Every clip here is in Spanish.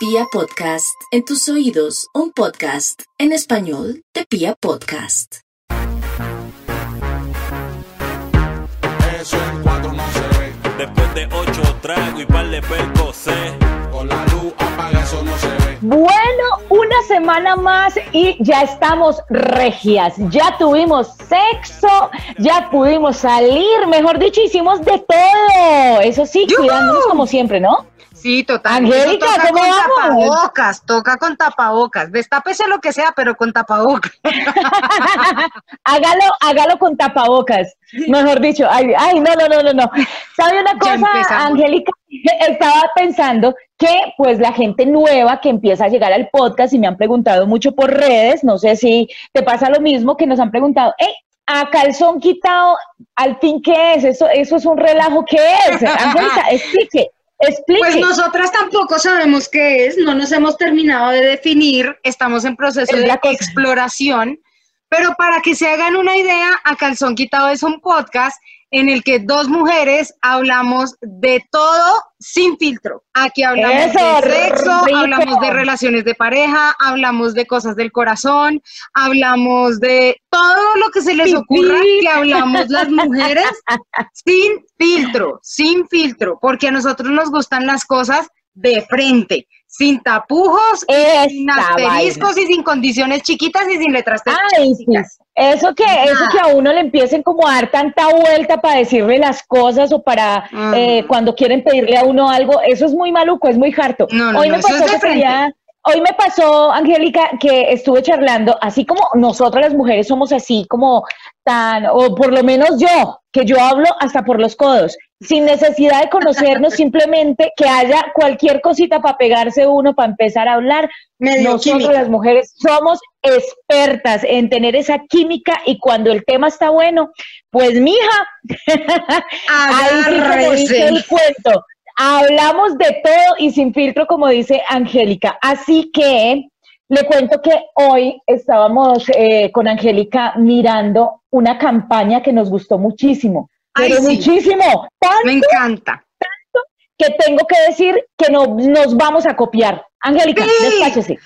Pia Podcast, en tus oídos, un podcast en español de Pia Podcast. Eso en cuatro no se ve. Después de ocho tragos y par de percocé. Con la luz apaga, eso no se ve. Bueno, una semana más y ya estamos regias. Ya tuvimos sexo, ya pudimos salir, mejor dicho, hicimos de todo. Eso sí, ¡Yujú! cuidándonos como siempre, ¿no? Sí, total. Angélica, toca ¿cómo con vamos? tapabocas, toca con tapabocas. Destápese lo que sea, pero con tapabocas. hágalo, hágalo con tapabocas. Mejor dicho, ay, ay, no, no, no, no, no. ¿Sabe una cosa. Angélica? Estaba pensando que pues la gente nueva que empieza a llegar al podcast y me han preguntado mucho por redes, no sé si te pasa lo mismo, que nos han preguntado, hey, a calzón quitado, al fin, ¿qué es? Eso, eso es un relajo, ¿qué es? Angélica, explique, explique. Pues nosotras tampoco sabemos qué es, no nos hemos terminado de definir, estamos en proceso Es de cosa. exploración, pero para que se hagan una idea, a Calzón Quitado es un podcast en el que dos mujeres hablamos de todo sin filtro. Aquí hablamos Eso, de sexo, rico. hablamos de relaciones de pareja, hablamos de cosas del corazón, hablamos de todo lo que se les ocurra que hablamos las mujeres sin filtro, sin filtro, porque a nosotros nos gustan las cosas de frente, sin tapujos, sin asteriscos y sin condiciones chiquitas y sin letras Ay, sí. Eso que, eso que a uno le empiecen como a dar tanta vuelta para decirle las cosas o para Mm. eh, cuando quieren pedirle a uno algo, eso es muy maluco, es muy harto. No, no, hoy no, me pasó es que quería- hoy me pasó, Angélica, que estuve charlando, así como nosotras las mujeres somos así como tan, o por lo menos yo, que yo hablo hasta por los codos, sin necesidad de conocernos, simplemente que haya cualquier cosita para pegarse uno, para empezar a hablar. Medio química. las mujeres somos expertas en tener esa química y cuando el tema está bueno, pues mija, ahí sí como dice Agárrese. el cuento. Hablamos de todo y sin filtro, como dice Angélica. Así que le cuento que hoy estábamos eh, con Angélica mirando una campaña que nos gustó muchísimo. Ay, Pero sí. muchísimo. Tanto Me encanta. que tengo que decir que no, nos vamos a copiar. Angélica, Sí. despáchese.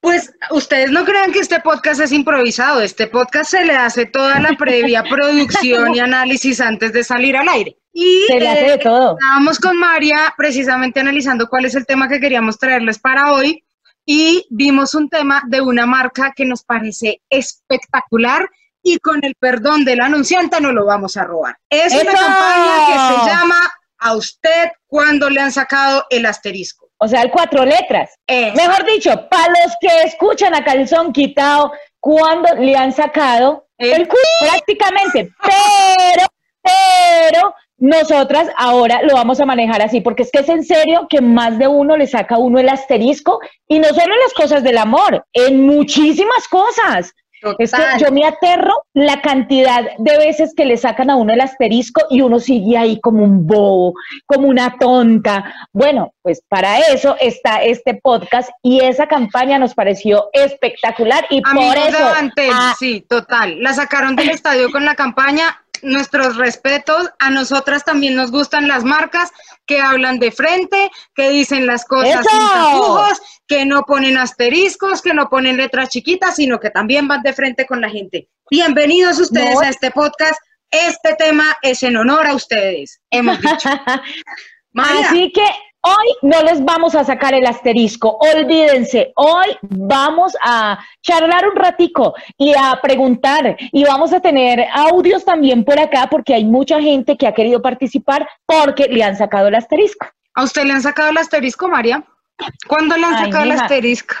Pues ustedes no crean que este podcast es improvisado. Este podcast se le hace toda la previa producción y análisis antes de salir al aire. Y Se le hace eh, de todo. Estábamos con María precisamente analizando cuál es el tema que queríamos traerles para hoy y vimos un tema de una marca que nos parece espectacular y con el perdón del anunciante no lo vamos a robar. Es una campaña que se llama A usted cuando le han sacado el asterisco. O sea, el cuatro letras. Mejor dicho, para los que escuchan a calzón quitado, cuando le han sacado El el culo prácticamente, pero, pero nosotras ahora lo vamos a manejar así, porque es que es en serio que más de uno le saca a uno el asterisco y no solo en las cosas del amor, en muchísimas cosas. Es que yo me aterro la cantidad de veces que le sacan a uno el asterisco y uno sigue ahí como un bobo, como una tonta. Bueno, pues para eso está este podcast y esa campaña nos pareció espectacular y Amigos por eso Bantel, ah, sí, total. La sacaron del estadio con la campaña. Nuestros respetos. A nosotras también nos gustan las marcas que hablan de frente, que dicen las cosas ¡Eso! sin tapujos, que no ponen asteriscos, que no ponen letras chiquitas, sino que también van de frente con la gente. Bienvenidos ustedes No. a este podcast. Este tema es en honor a ustedes, hemos dicho. María, Así que hoy no les vamos a sacar el asterisco, olvídense, hoy vamos a charlar un ratico y a preguntar y vamos a tener audios también por acá porque hay mucha gente que ha querido participar porque le han sacado el asterisco. ¿a usted le han sacado el asterisco, María? ¿Cuándo le han Ay, sacado el asterisco?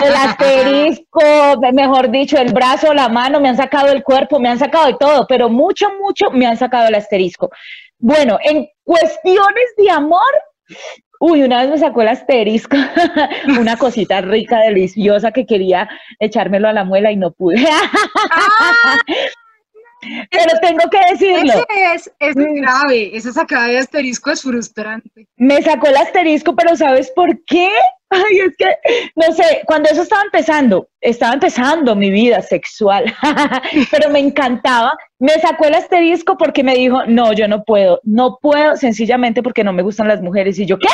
El asterisco, mejor dicho, el brazo, la mano, me han sacado el cuerpo, me han sacado de todo, pero mucho, mucho me han sacado el asterisco. Bueno, en cuestiones de amor, uy, una vez me sacó el asterisco, una cosita rica, deliciosa que quería echármelo a la muela y no pude. Pero tengo que decirlo, Ese es, es Mm. grave, esa sacada de asterisco es frustrante. me sacó el asterisco, pero ¿sabes por qué? Ay, es que, no sé, cuando eso estaba empezando, estaba empezando mi vida sexual, pero me encantaba, me sacó el asterisco porque me dijo, no, yo no puedo, no puedo, sencillamente porque no me gustan las mujeres. Y yo, ¿qué?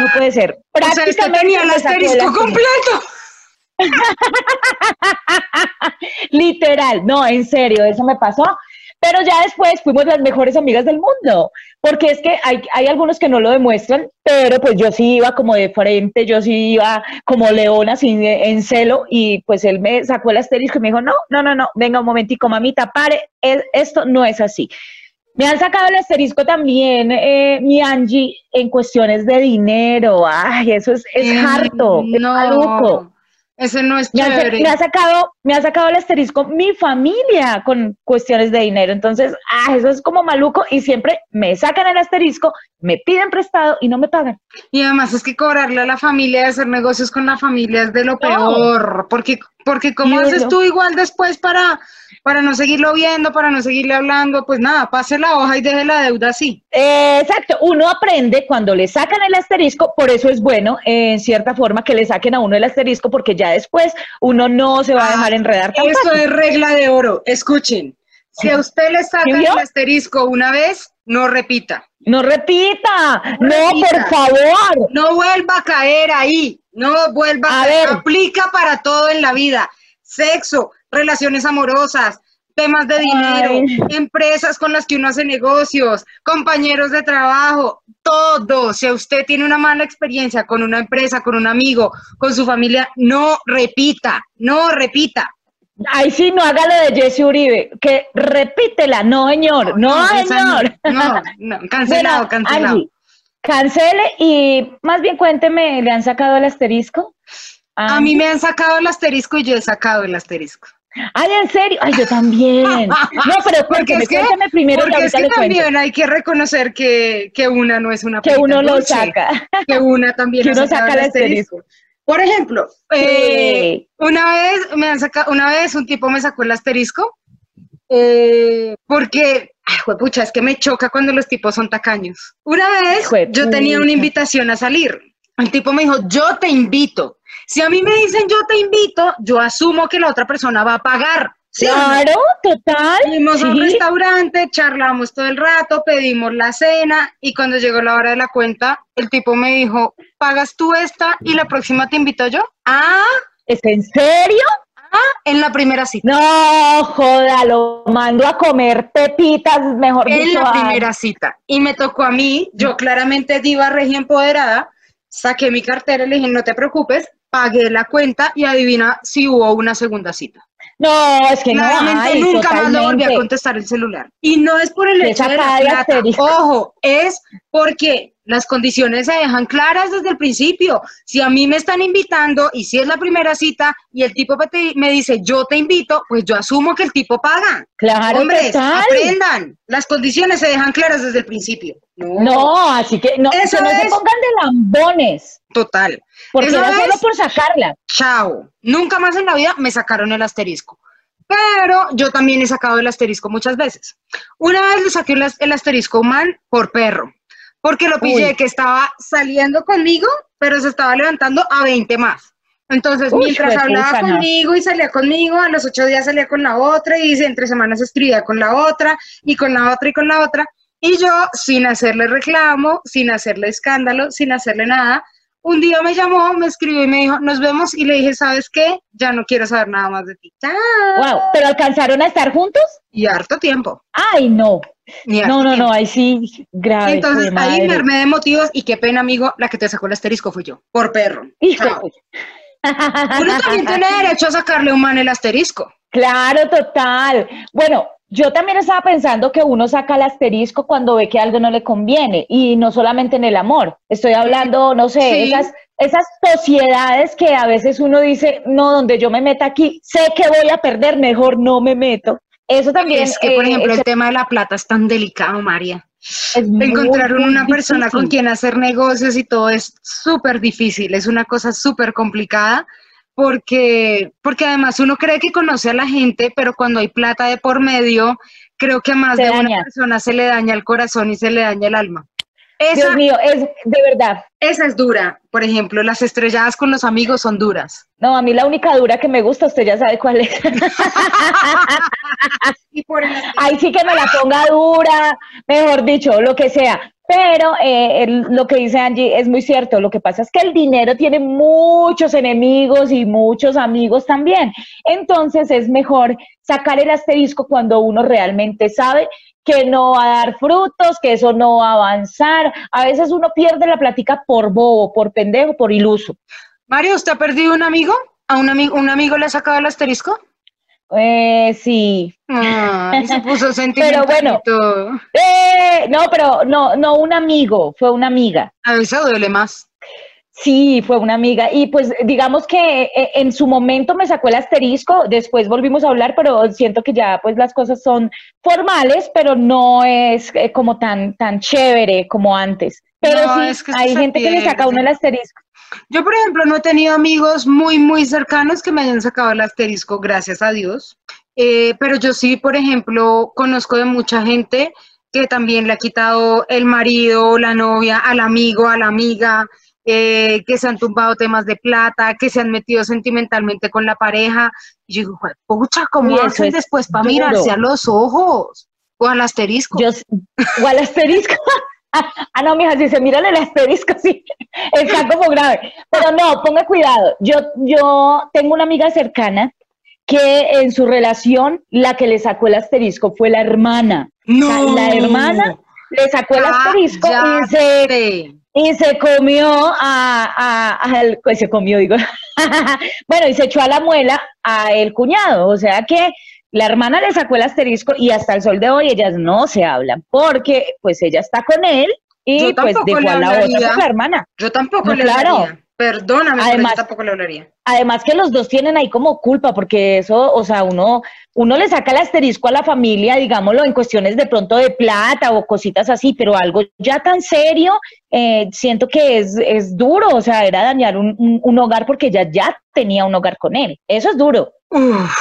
No puede ser. O sea, tenía el asterisco. completo. Literal, no, en serio, eso me pasó. Pero ya después fuimos las mejores amigas del mundo, porque es que hay, hay algunos que no lo demuestran, pero pues yo sí iba como de frente, yo sí iba como leona sin, en celo, y pues él me sacó el asterisco y me dijo, no, no, no, no, venga un momentico, mamita, pare, es- esto no es así. Me han sacado el asterisco también, eh, mi Angie, en cuestiones de dinero, ay, eso es, es harto, es maluco. Ese no es Me ha, sa- chévere. me ha sacado, me ha sacado el asterisco mi familia con cuestiones de dinero. Entonces, ah, eso es como maluco y siempre me sacan el asterisco, me piden prestado y no me pagan. Y además es que cobrarle a la familia y hacer negocios con la familia es de lo peor, porque, porque ¿cómo haces uno- tú igual después para, para no seguirlo viendo, para no seguirle hablando? Pues nada, pase la hoja y deje la deuda así. Eh, exacto, uno aprende cuando le sacan el asterisco, por eso es bueno, eh, en cierta forma, que le saquen a uno el asterisco, porque ya después uno no se va a dejar enredar tan Esto fácil. es regla de oro. Escuchen, si a usted le sacan el asterisco una vez, no repita. No repita, no, repita. por favor. No vuelva a caer ahí. No vuelva a, A ver. Aplica para todo en la vida. Sexo, relaciones amorosas, temas de dinero, Ay. empresas con las que uno hace negocios, compañeros de trabajo, todo. Si usted tiene una mala experiencia con una empresa, con un amigo, con su familia, no repita, no repita. Ay, sí, no haga lo de Jesse Uribe, que repítela, no, señor, no, señor. No, no, cancelado, Bueno, cancelado. Angie, cancele y más bien cuénteme, ¿le han sacado el asterisco? A mí me han sacado el asterisco y yo he sacado el asterisco. Ay, ¿en serio? Ay, yo también. No, pero Porque es que, cuénteme primero porque es que cuento. también hay que reconocer que, que una no es una Que uno lo dulce, saca. Que una también Que uno saca el asterisco. Por ejemplo, Sí. eh, una vez me han sacado, una vez un tipo me sacó el asterisco eh, porque, ay, pucha, es que me choca cuando los tipos son tacaños. Una vez yo tenía una invitación a salir. El tipo me dijo, yo te invito. Si a mí me dicen yo te invito, yo asumo que la otra persona va a pagar. ¿sí? Claro, total. Fuimos a un restaurante, charlamos todo el rato, pedimos la cena y cuando llegó la hora de la cuenta, el tipo me dijo, pagas tú esta y la próxima te invito yo. Ah, ¿Es en serio? En la primera cita. No, joda, lo mando a comer pepitas, mejor en dicho. la ay. primera cita. Y me tocó a mí, yo claramente diva regia empoderada, saqué mi cartera y le dije, no te preocupes, pagué la cuenta y adivina si hubo una segunda cita. No, es que no hay, nunca más le volví a contestar el celular. Y no es por el hecho de la plata. Ojo, es porque las condiciones se dejan claras desde el principio. Si a mí me están invitando y si es la primera cita y el tipo me dice yo te invito, pues yo asumo que el tipo paga. Claro, Hombres, total. aprendan. Las condiciones se dejan claras desde el principio. No, No, así que no, Eso que no se pongan de lambones, total. porque Eso era es- solo por sacarla. Chao. Nunca más en la vida me sacaron el asterisco. Pero yo también he sacado el asterisco muchas veces. Una vez le saqué el as- el asterisco man por perro, porque lo pillé Uy. que estaba saliendo conmigo, pero se estaba levantando a 20 más. Entonces, Uy, mientras hablaba conmigo y salía conmigo, a los ocho días salía con la otra y entre semanas escribía con la otra y con la otra y con la otra. Y yo, sin hacerle reclamo, sin hacerle escándalo, sin hacerle nada, un día me llamó, me escribió y me dijo, nos vemos y le dije, ¿sabes qué? Ya no quiero saber nada más de ti. Chao. Wow, ¿pero alcanzaron a estar juntos? Y harto tiempo. Ay, no. y harto No, no, tiempo. no, ahí sí, grave. Entonces ahí me armé de motivos y qué pena, amigo, la que te sacó el asterisco fui yo, por perro. Hijo. Uno también tiene derecho a sacarle a un man el asterisco. Claro, total. Bueno, yo también estaba pensando que uno saca el asterisco cuando ve que algo no le conviene y no solamente en el amor. Estoy hablando, no sé, Sí. esas, esas sociedades que a veces uno dice, no, donde yo me meta aquí, sé que voy a perder, mejor no me meto. Eso también Es que, por eh, ejemplo, el tema de la plata es tan delicado, María. Encontrar una persona con quien hacer negocios y todo es súper difícil, es una cosa súper complicada porque, porque además uno cree que conoce a la gente, pero cuando hay plata de por medio, creo que a más Se de daña. una persona se le daña el corazón y se le daña el alma. Esa, Dios mío, es de verdad. esa es dura. Por ejemplo, las estrelladas con los amigos son duras. No, a mí la única dura que me gusta, usted ya sabe cuál es. Y por Ahí sí que me la ponga dura, mejor dicho, lo que sea. Pero eh, el- lo que dice Angie es muy cierto. Lo que pasa es que el dinero tiene muchos enemigos y muchos amigos también. Entonces es mejor sacar el asterisco cuando uno realmente sabe que no va a dar frutos, que eso no va a avanzar. A veces uno pierde la plática por bobo, por pendejo, por iluso. Mario, ¿usted ha perdido un amigo? ¿A un, amigo un amigo le ha sacado el asterisco? Eh, sí, Ay, se puso sentimental bueno. todo. Eh, no, pero no, no un amigo, fue una amiga. A veces duele más. Sí, fue una amiga. Y pues digamos que eh, en su momento me sacó el asterisco, después volvimos a hablar, pero siento que ya pues las cosas son formales, pero no es eh, como tan, tan chévere como antes. Pero No, sí, es que eso hay gente que le saca uno el asterisco. Yo, por ejemplo, no he tenido amigos muy, muy cercanos que me hayan sacado el asterisco, gracias a Dios. Eh, pero yo sí, por ejemplo, conozco de mucha gente que también le ha quitado el marido, la novia, al amigo, a la amiga, eh, que se han tumbado temas de plata, que se han metido sentimentalmente con la pareja. Y yo digo, "Jue- pucha, ¿cómo hacen es después para mirarse a los ojos? O al asterisco. Yo, o al asterisco. ah, no, mija, si se miran el asterisco, sí, está como grave. Pero no, ponga cuidado. Yo, yo tengo una amiga cercana que en su relación la que le sacó el asterisco fue la hermana. No. la hermana Le sacó el asterisco y se, y se comió a, a- al- pues se comió, digo. bueno, y se echó a la muela a el cuñado. O sea que la hermana le sacó el asterisco y hasta el sol de hoy ellas no se hablan porque pues ella está con él y Yo pues dejó a la otra con la hermana. Yo tampoco No, le claro. hablaría. Perdóname, Además- yo tampoco le hablaría. Además que los dos tienen ahí como culpa, porque eso, o sea, uno, uno le saca el asterisco a la familia, digámoslo, en cuestiones de pronto de plata o cositas así, pero algo ya tan serio, eh, siento que es, es duro, o sea, era dañar un, un- un hogar porque ella ya tenía un hogar con él. Eso es duro. Uf.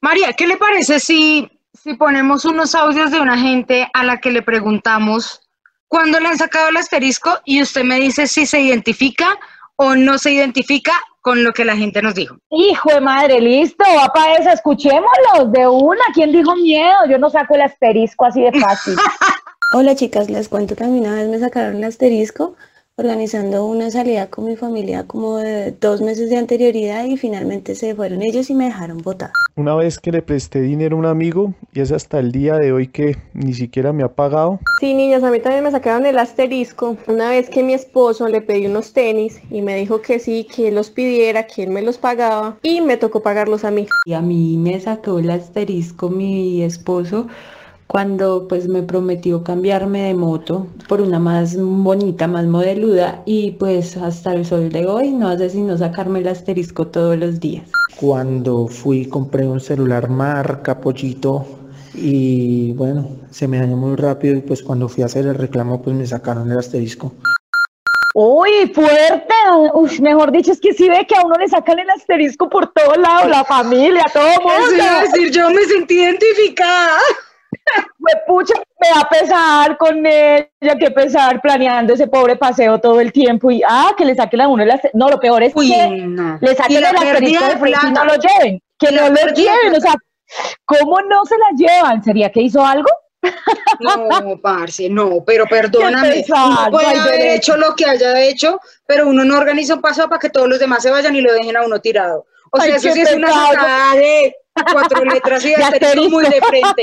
María, ¿qué le parece si, si ponemos unos audios de una gente a la que le preguntamos cuándo le han sacado el asterisco y usted me dice si se identifica o no se identifica con lo que la gente nos dijo? Hijo de madre, listo, va para eso, escuchémoslos de una. ¿Quién dijo miedo? Yo no saco el asterisco así de fácil. Hola chicas, les cuento que a mí una vez me sacaron el asterisco organizando una salida con mi familia como de dos meses de anterioridad y finalmente se fueron ellos y me dejaron botada. Una vez que le presté dinero a un amigo y es hasta el día de hoy que ni siquiera me ha pagado. Sí, niñas, a mí también me sacaron el asterisco. Una vez que mi esposo le pedí unos tenis y me dijo que sí, que él los pidiera, que él me los pagaba y me tocó pagarlos a mí. Y a mí me sacó el asterisco mi esposo cuando pues me prometió cambiarme de moto por una más bonita, más modeluda y pues hasta el sol de hoy no hace sino sacarme el asterisco todos los días. Cuando fui compré un celular marca Pollito y bueno, se me dañó muy rápido y pues cuando fui a hacer el reclamo pues me sacaron el asterisco. Uy, fuerte. Uf, mejor dicho, es que sí ve que a uno le sacan el asterisco por todos lados, la familia, todo el Eso iba a mundo. decir, yo me sentí identificada. Me pucha, me da pesar con ella, que pesar planeando ese pobre paseo todo el tiempo y ah, que le saquen a uno asterisco. No, lo peor es Uy, que no. le saquen la el de y no lo lleven. Que no lo lleven, o sea, ¿cómo no se la llevan? ¿Sería que hizo algo? No, parce, no, pero perdóname. Uno puede no haber hecho lo que haya hecho, pero uno no organiza un paso para que todos los demás se vayan y lo dejen a uno tirado. O sea, Ay, eso sí es una sacada de cuatro letras y asterisco muy de frente,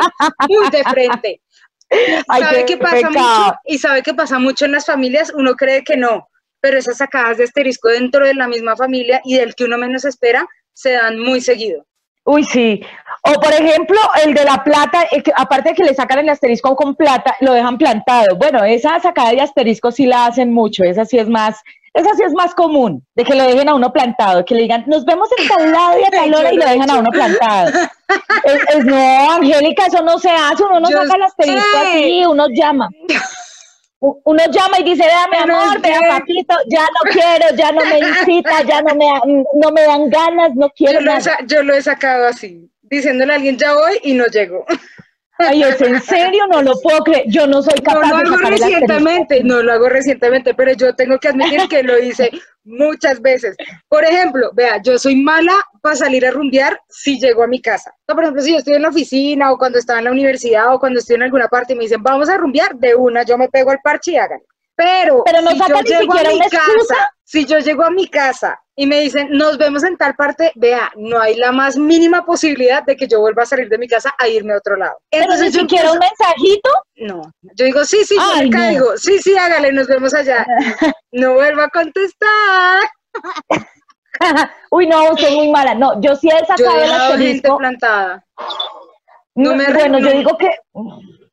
muy de frente. Ay, ¿Sabe qué pasa mucho? Y sabe qué pasa mucho en las familias, uno cree que no, pero esas sacadas de asterisco dentro de la misma familia y del que uno menos espera se dan muy seguido. Uy, sí. O por ejemplo, el de la plata, que- aparte de que le sacan el asterisco con plata, lo dejan plantado. Bueno, esa sacada de asterisco sí la hacen mucho, esa sí es más, esa sí es más común, de que lo dejen a uno plantado, que le digan, nos vemos en tal lado y a tal hora y lo dejan a uno plantado. Es- es- no, Angélica, eso no se hace, uno no Yo saca el asterisco así, uno llama. Uno llama y dice, vea mi amor, vea papito, ya no quiero, ya no me incita, ya no me, no me dan ganas, no quiero Yo lo, he, yo lo he sacado así, diciéndole a alguien ya voy y no llego. Ay, es en serio, no lo puedo creer. Yo no soy No capaz lo de hago sacar el asterisco. recientemente, no lo hago recientemente, pero yo tengo que admitir que lo hice muchas veces. Por ejemplo, vea, yo soy mala para salir a rumbear si llego a mi casa. O sea, por ejemplo, si yo estoy en la oficina o cuando estaba en la universidad o cuando estoy en alguna parte y me dicen, vamos a rumbear, de una, yo me pego al parche y hagan. Pero, Pero no si yo llego a mi casa, si yo llego a mi casa y me dicen, nos vemos en tal parte, vea, no hay la más mínima posibilidad de que yo vuelva a salir de mi casa a irme a otro lado. Pero Entonces yo siquiera un mensajito. no, yo digo, sí, sí, yo le no. caigo, sí, sí, hágale, nos vemos allá. No vuelva a contestar. Uy, no, soy muy mala. No, yo sí he Yo sacado he gente asterisco. plantada. no me bueno, yo no. digo que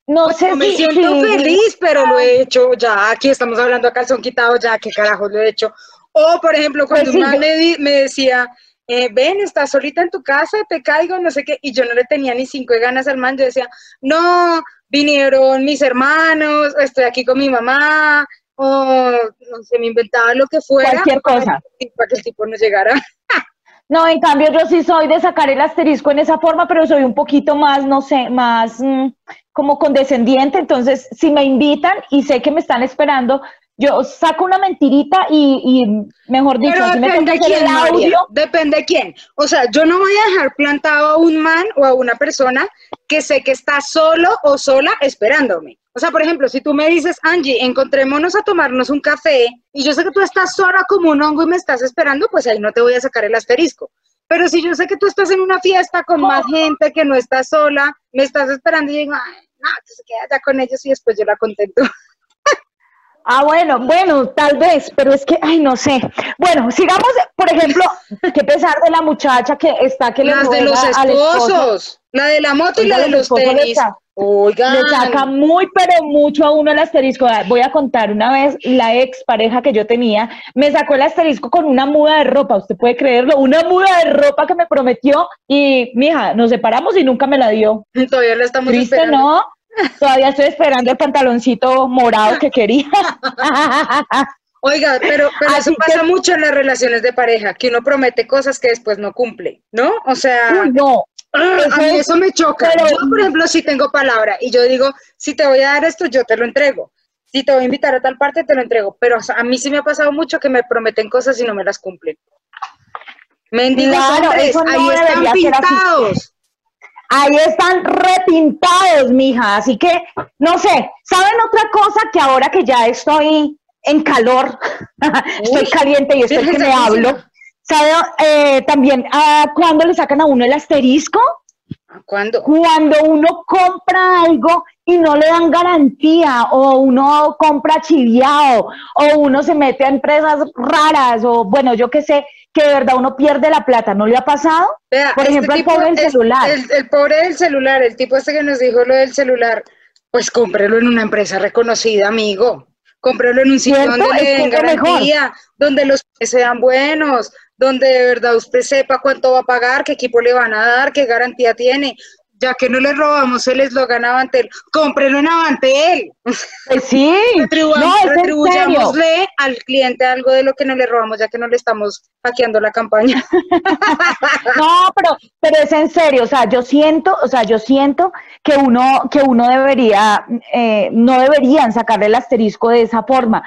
no sé No me si, siento si- feliz, pero lo he hecho ya. Aquí estamos hablando a calzón quitado, ya, qué carajo lo he hecho. O, por ejemplo, cuando Pues sí, me, di- me decía, eh, ven, estás solita en tu casa, te caigo, no sé qué, y yo no le tenía ni cinco de ganas al man, yo decía, no, vinieron mis hermanos, estoy aquí con mi mamá, o no sé, me inventaba lo que fuera. Cualquier cosa. Para que el tipo no llegara. No, en cambio yo sí soy de sacar el asterisco en esa forma, pero soy un poquito más, no sé, más mm, como condescendiente. Entonces, si me invitan y sé que me están esperando, yo saco una mentirita y, y mejor dicho, Pero me depende hacer quién, María, depende de quién. O sea, yo no voy a dejar plantado a un man o a una persona que sé que está solo o sola esperándome. O sea, por ejemplo, si tú me dices, Angie, encontrémonos a tomarnos un café y yo sé que tú estás sola como un hongo y me estás esperando, pues ahí no te voy a sacar el asterisco. Pero si yo sé que tú estás en una fiesta con más gente, que no estás sola, me estás esperando y digo, ay, no, que se queda ya con ellos y después yo la contento. Ah, bueno, bueno, tal vez, pero es que, ay, no sé. Bueno, sigamos, por ejemplo, qué pesar de la muchacha que está que le Las de los esposo. esposos, la de la moto y la de los le tenis. Oigan. Le saca muy, pero mucho a uno el asterisco. Voy a contar una vez, la ex pareja que yo tenía me sacó el asterisco con una muda de ropa, usted puede creerlo, una muda de ropa que me prometió y, mija, nos separamos y nunca me la dio. Todavía la estamos Triste, esperando. ¿no? Todavía estoy esperando el pantaloncito morado que quería. Oiga, pero, pero eso pasa que- mucho en las relaciones de pareja, que uno promete cosas que después no cumple, ¿no? O sea, Uy, no. ah, eso a mí es- eso me choca. pero- yo, por ejemplo, si tengo palabra y yo digo, si te voy a dar esto, yo te lo entrego. Si te voy a invitar a tal parte, te lo entrego. Pero o sea, a mí sí me ha pasado mucho que me prometen cosas y no me las cumplen. Mendigos Claro, no ahí están pintados. Ahí están repintados, mija. Así que, no sé, ¿saben otra cosa que ahora que ya estoy en calor, estoy caliente y estoy que me hablo? ¿Sabe eh, también ah, cuándo le sacan a uno el asterisco? ¿Cuándo? Cuando uno compra algo y no le dan garantía, o uno compra chiviado, o uno se mete a empresas raras, o bueno, yo qué sé, que de verdad uno pierde la plata. ¿No le ha pasado? Vea, Por este ejemplo, el pobre del celular. El, el pobre del celular, el tipo este que nos dijo lo del celular, pues cómprelo en una empresa reconocida, amigo. Cómprelo en un sitio ¿Cierto? donde le den mejor. garantía, donde los sean buenos, donde de verdad usted sepa cuánto va a pagar, qué equipo le van a dar, qué garantía tiene. Ya que no le robamos el eslogan Avantel, cómprelo en Avantel. Pues sí, no, retribuyámosle al cliente algo de lo que no le robamos, ya que no le estamos hackeando la campaña. No, pero, pero es en serio, o sea, yo siento, o sea, yo siento que uno, que uno debería, eh, no deberían sacarle el asterisco de esa forma.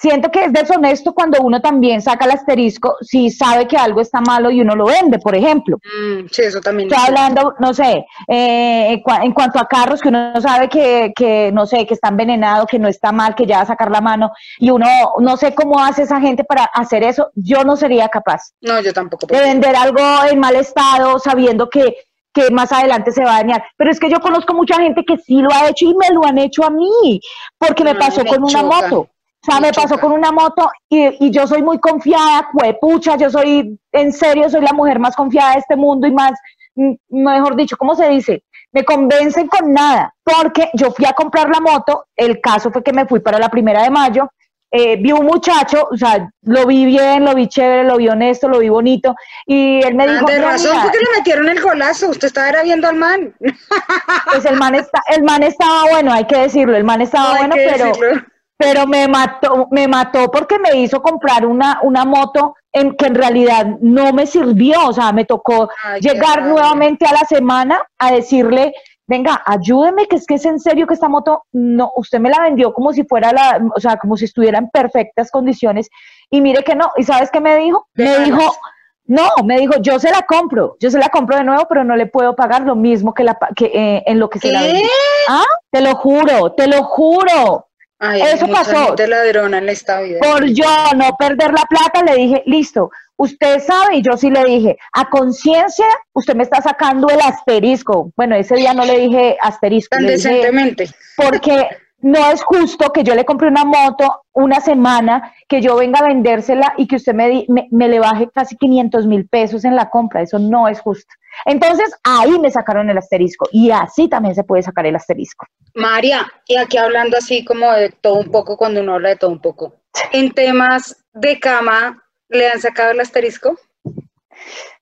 Siento que es deshonesto cuando uno también saca el asterisco si sabe que algo está malo y uno lo vende, por ejemplo. Mm, sí, eso también. Estoy hablando, no sé, eh, en cua- en cuanto a carros que uno sabe que, que, no sé, que está envenenado, que no está mal, que ya va a sacar la mano, y uno no sé cómo hace esa gente para hacer eso, yo no sería capaz No, yo tampoco. de vender algo en mal estado sabiendo que, que más adelante se va a dañar. Pero es que yo conozco mucha gente que sí lo ha hecho y me lo han hecho a mí, porque me Ay, pasó me con una moto. O sea, me pasó con una moto y, y yo soy muy confiada, pucha, yo soy, en serio, soy la mujer más confiada de este mundo y más, mm, mejor dicho, ¿cómo se dice? Me convencen con nada, porque yo fui a comprar la moto, el caso fue que me fui para la primera de mayo, eh, vi un muchacho, o sea, lo vi bien, lo vi chévere, lo vi honesto, lo vi bonito, y él me Ah, dijo, de "No, razón, mira, porque le metieron el golazo. Usted estaba viendo al man. pues el man, está, el man estaba bueno, hay que decirlo, el man estaba bueno, que pero, decirlo. Pero me mató, me mató porque me hizo comprar una, una moto en que en realidad no me sirvió, o sea, me tocó Ay, llegar nuevamente a la semana a decirle venga, ayúdeme, que es que es en serio que esta moto, no, usted me la vendió como si fuera la, o sea, como si estuviera en perfectas condiciones, y mire que no, ¿y sabes qué me dijo? Me dijo, no, me dijo, yo se la compro, yo se la compro de nuevo, pero no le puedo pagar lo mismo que, la, que eh, en lo que se la vendí. ¿Ah? Te lo juro, te lo juro. Ay, Eso mucha pasó. gente ladrona en esta vida. Por yo no perder la plata, le dije, listo, usted sabe, y yo sí le dije, a conciencia, usted me está sacando el asterisco. Bueno, ese día no le dije asterisco. Tan le dije, decentemente. porque no es justo que yo le compre una moto una semana, que yo venga a vendérsela y que usted me, me le baje casi 500 mil pesos en la compra. Eso no es justo. Entonces, ahí me sacaron el asterisco y así también se puede sacar el asterisco. María, y aquí hablando así como de todo un poco, cuando uno habla de todo un poco, en temas de cama, ¿le han sacado el asterisco?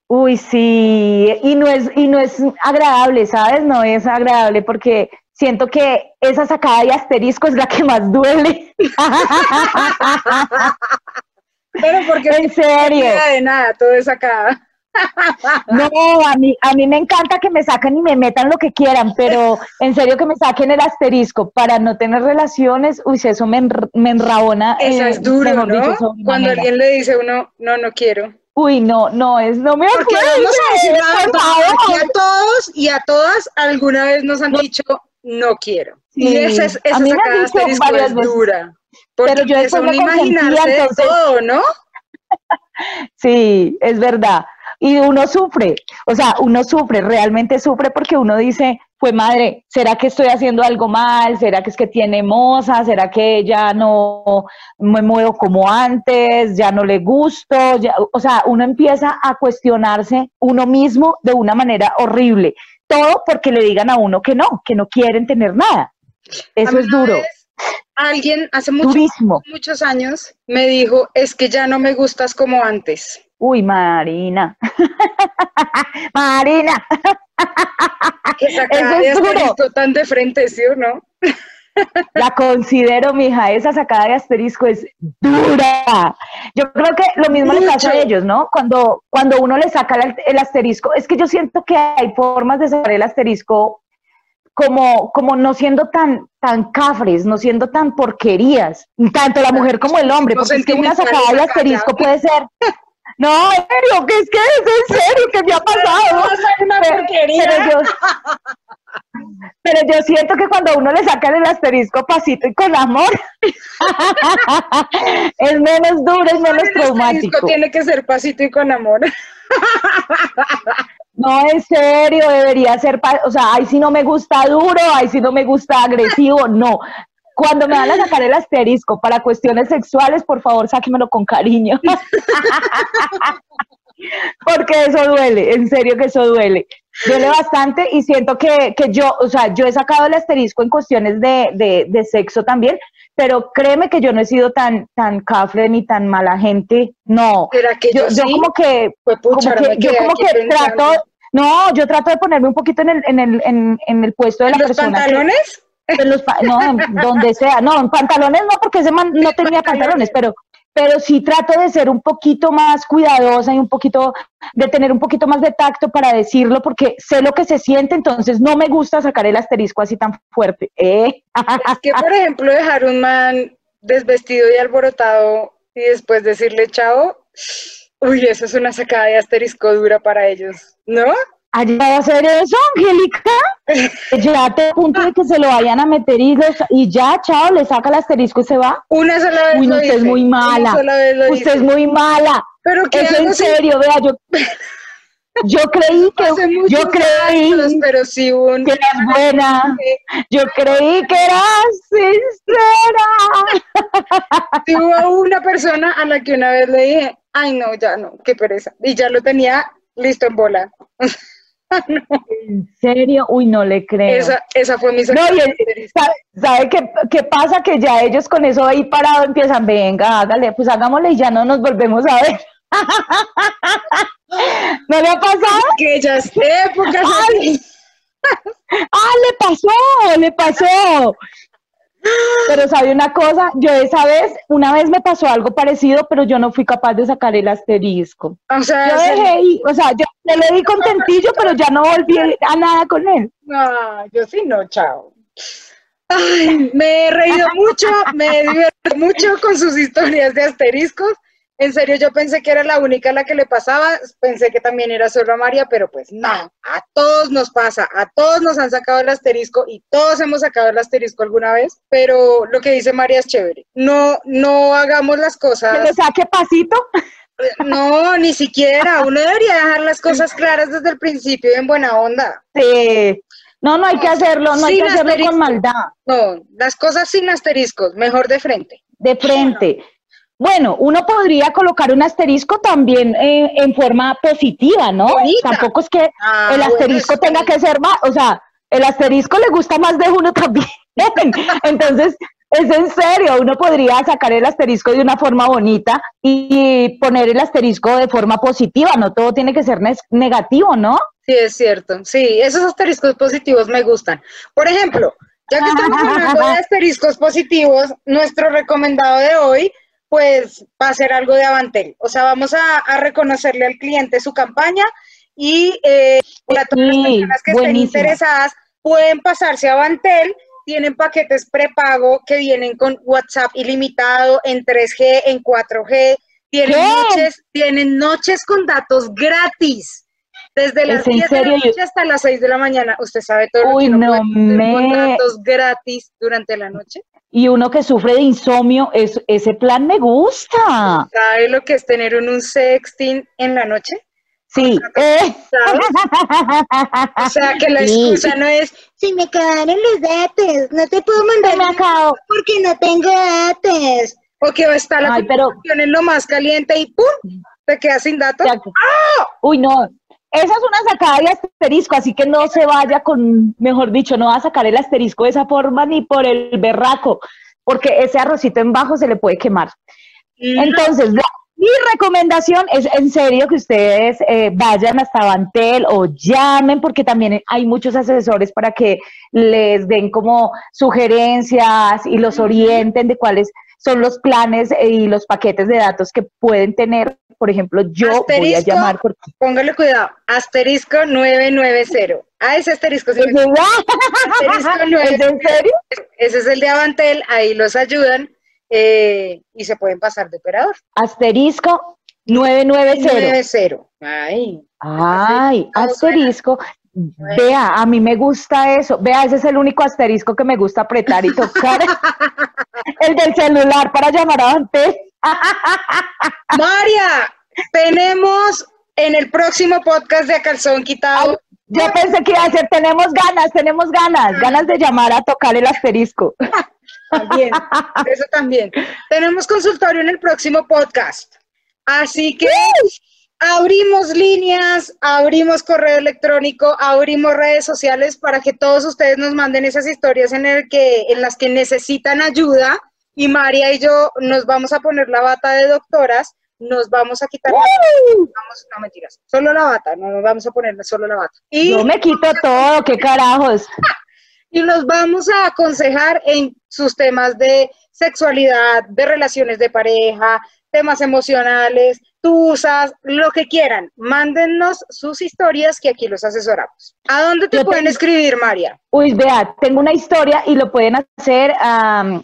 Uy, sí, y no es, y no es agradable, ¿sabes? No es agradable porque siento que esa sacada de asterisco es la que más duele. Pero porque en serio. no queda de nada, todo es acá. No, a mí, a mí me encanta que me saquen y me metan lo que quieran, pero en serio que me saquen el asterisco para no tener relaciones, uy, eso me, enr- me enrabona. Eso eh, es duro, dicho, ¿no? Cuando alguien le dice a uno, no, no quiero. Uy, no, no, es, no me Porque acuerdo, vamos a decir la por verdad, favor. aquí a todos y a todas alguna vez nos han dicho, no quiero. y esa, es- a esa asterisco varias es veces. dura. Porque Pero yo después me imaginarse entonces- todo, ¿no? Sí, es verdad. Y uno sufre, o sea, uno sufre, realmente sufre porque uno dice, pues madre, ¿será que estoy haciendo algo mal? ¿Será que es que tiene moza? ¿Será que ya no me muevo como antes? ¿Ya no le gusto? Ya- o sea, uno empieza a cuestionarse uno mismo de una manera horrible. Todo porque le digan a uno que no, que no quieren tener nada. Eso es duro, vez Alguien hace muchos, años me dijo, es que ya no me gustas como antes. Uy, Marina. Marina. Que sacada Eso es duro. tan de frente, ¿sí o no? La considero, mija, esa sacada de asterisco es dura. Yo creo que lo mismo le pasa a Mucho. ellos, ¿no? Cuando, cuando uno le saca el, el asterisco, es que yo siento que hay formas de sacar el asterisco como, como no siendo tan, tan cafres, no siendo tan porquerías, tanto la mujer como el hombre, No porque es que una sacada de acá, asterisco puede ser. No, en serio, que es que es en serio que me ha pasado. una Pero- porquería. pero yo, pero yo siento que cuando a uno le sacan el asterisco pasito y con amor, es menos duro, es menos El asterisco traumático. tiene que ser pasito y con amor. No, en serio, debería ser, o sea, ay, si no me gusta duro, ay, si no me gusta agresivo, no. Cuando me van a sacar el asterisco para cuestiones sexuales, por favor, sáquemelo con cariño. Porque eso duele, en serio que eso duele. Duele bastante y siento que, que yo, o sea, yo he sacado el asterisco en cuestiones de, de, de sexo también, pero créeme que yo no he sido tan, tan cafre ni tan mala gente, no. ¿Será que yo, Yo, yo sí? como que Pues como yo como que trato, no, yo trato de ponerme un poquito en el, en el, en, en el puesto de la ¿Los persona. que- pantalones? en los no, en donde sea, no, en pantalones no, porque ese man no tenía pantalones, pero, pero sí trato de ser un poquito más cuidadosa y un poquito, de tener un poquito más de tacto para decirlo, porque sé lo que se siente, entonces no me gusta sacar el asterisco así tan fuerte. ¿eh? Es que, por ejemplo, dejar un man desvestido y alborotado y después decirle chao, uy, eso es una sacada de asterisco dura para ellos, ¿no? Allá va a hacer eso, Angélica. Ya te punto de que se lo vayan a meter y, los- y ya, chao, le saca el asterisco y se va. Una sola vez Uy, no, lo usted es muy una mala. sola vez lo Usted es muy mala. Pero ¿qué Eso en serio, vea, yo, yo creí que, yo creí años, pero sí un... que eras buena. Yo creí que eras sincera. sí hubo una persona a la que una vez le dije, ay no, ya no, qué pereza. Y ya lo tenía listo en bola. ¿En serio? Uy, no le creo. Esa, esa fue mi No, y. ¿sabe, sabe qué, qué pasa? Que ya ellos con eso ahí parado empiezan, venga, hágale, pues hagámosle y ya no nos volvemos a ver. ¿No le ha pasado? Aquellas épocas. Ay. ¡Ah, le pasó! ¡Le pasó! Pero sabe una cosa, yo esa vez, una vez me pasó algo parecido, pero yo no fui capaz de sacar el asterisco. O sea, Yo dejé o sea, yo Te lo di contentillo, pero ya no volví a nada con él. No, yo sí no, chao. Ay, me he reído mucho, me he divertido mucho con sus historias de asteriscos. En serio, yo pensé que era la única a la que le pasaba, pensé que también era solo a María, pero pues no, a todos nos pasa, a todos nos han sacado el asterisco y todos hemos sacado el asterisco alguna vez, pero lo que dice María es chévere. No, no hagamos las ¿Que cosas. le saque pasito? No, ni siquiera. Uno debería dejar las cosas claras desde el principio en buena onda. Sí. No, no hay que hacerlo, no hay Sin que hacerlo asterisco. con maldad. No, las cosas sin asteriscos, mejor de frente. de frente. Bueno, uno podría colocar un asterisco también eh, en forma positiva, ¿no? Bonita. Tampoco es que Ah, el asterisco tenga que ser más, o sea, el asterisco le gusta más de uno también. Entonces, es en serio, uno podría sacar el asterisco de una forma bonita y poner el asterisco de forma positiva, no todo tiene que ser negativo, ¿no? Sí, es cierto. Sí, esos asteriscos positivos me gustan. Por ejemplo, ya que estamos hablando de asteriscos positivos, nuestro recomendado de hoy, pues va a ser algo de Avantel. O sea, vamos a, a reconocerle al cliente su campaña y eh, todas las personas que estén interesadas pueden pasarse a Avantel. Tienen paquetes prepago que vienen con WhatsApp ilimitado en 3G, en 4G. Tienen ¿Qué? noches, tienen noches con datos gratis. Desde las ¿Es en 10 de la noche hasta las 6 de la mañana. Usted sabe todo lo Uy, que uno no hacer con me- datos gratis durante la noche. Y uno que sufre de insomnio, es, ese plan me gusta. ¿Sabe lo que es tener un, un sexting en la noche? Sí. eh. O sea, que la Sí. excusa no es, si me quedaron los datos, no te puedo mandar Se me porque no tengo datos. O que está la Ay, pero- en lo más caliente y ¡pum! Te quedas sin datos. Ya- Uy, no. Esa es una sacada de asterisco, así que no se vaya con, mejor dicho, no va a sacar el asterisco de esa forma ni por el berraco, porque ese arrocito en bajo se le puede quemar. Entonces, la- mi recomendación es en serio que ustedes eh, vayan hasta Bantel o llamen, porque también hay muchos asesores para que les den como sugerencias y los orienten de cuáles son los planes eh, y los paquetes de datos que pueden tener. Por ejemplo, yo voy a Asterisco. llamar porque Póngale cuidado, asterisco 990. Ah, ese asterisco sí ¿Es me-? Asterisco ¿Es en 990. serio? Ese es el de Avantel, ahí los ayudan eh, y se pueden pasar de operador. Asterisco 990. 90. Ay, Ay, ¿cómo asterisco. Vea, a mí me gusta eso. Vea, ese es el único asterisco que me gusta apretar y tocar. el del celular para llamar a antes. María, tenemos en el próximo podcast de A Calzón Quitado. Yo pensé que iba a decir, tenemos ganas, tenemos ganas, ganas de llamar a tocar el asterisco. También, eso también. Tenemos consultorio en el próximo podcast. Así que abrimos líneas, abrimos correo electrónico, abrimos redes sociales para que todos ustedes nos manden esas historias en, el que, en las que necesitan ayuda. Y María y yo nos vamos a poner la bata de doctoras, nos vamos a quitar. Vamos, no mentiras, solo la bata, no nos vamos a poner solo la bata. Y Yo me quito todo, qué carajos. y los vamos a aconsejar en sus temas de sexualidad, de relaciones de pareja, temas emocionales, tusas, lo que quieran. Mándennos sus historias que aquí los asesoramos. ¿A dónde te Yo pueden tengo- escribir, María? Uy, vea, tengo una historia y lo pueden hacer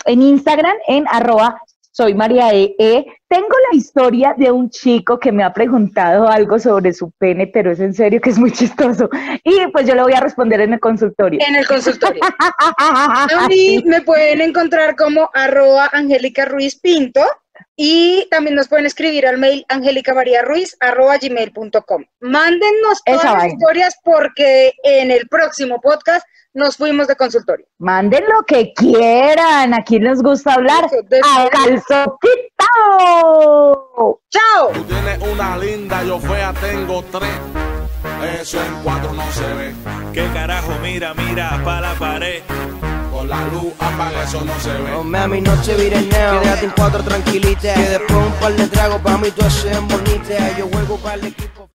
en Instagram en arroba soy María E. E. Tengo la historia de un chico que me ha preguntado algo sobre su pene, pero es en serio que es muy chistoso. Y pues yo le voy a responder en el consultorio. En el consultorio. A mí me pueden encontrar como arroba Angélica Ruiz Pinto y también nos pueden escribir al mail gmail.com. Mándennos todas Esa las vaina. historias porque en el próximo podcast nos fuimos de consultorio. Manden lo que quieran, aquí les gusta hablar a calzotito. ¡Chao! Tú tienes una linda, yo fea tengo tres. Eso en cuatro no se ve. ¿Qué carajo? Mira, mira, pa' la pared. Con la luz apaga, eso no se ve. No, mami, no te vires neo. Quédate en cuatro tranquilita. Que después un par de tragos pa' mí tú haces bonita. Yo juego para el equipo.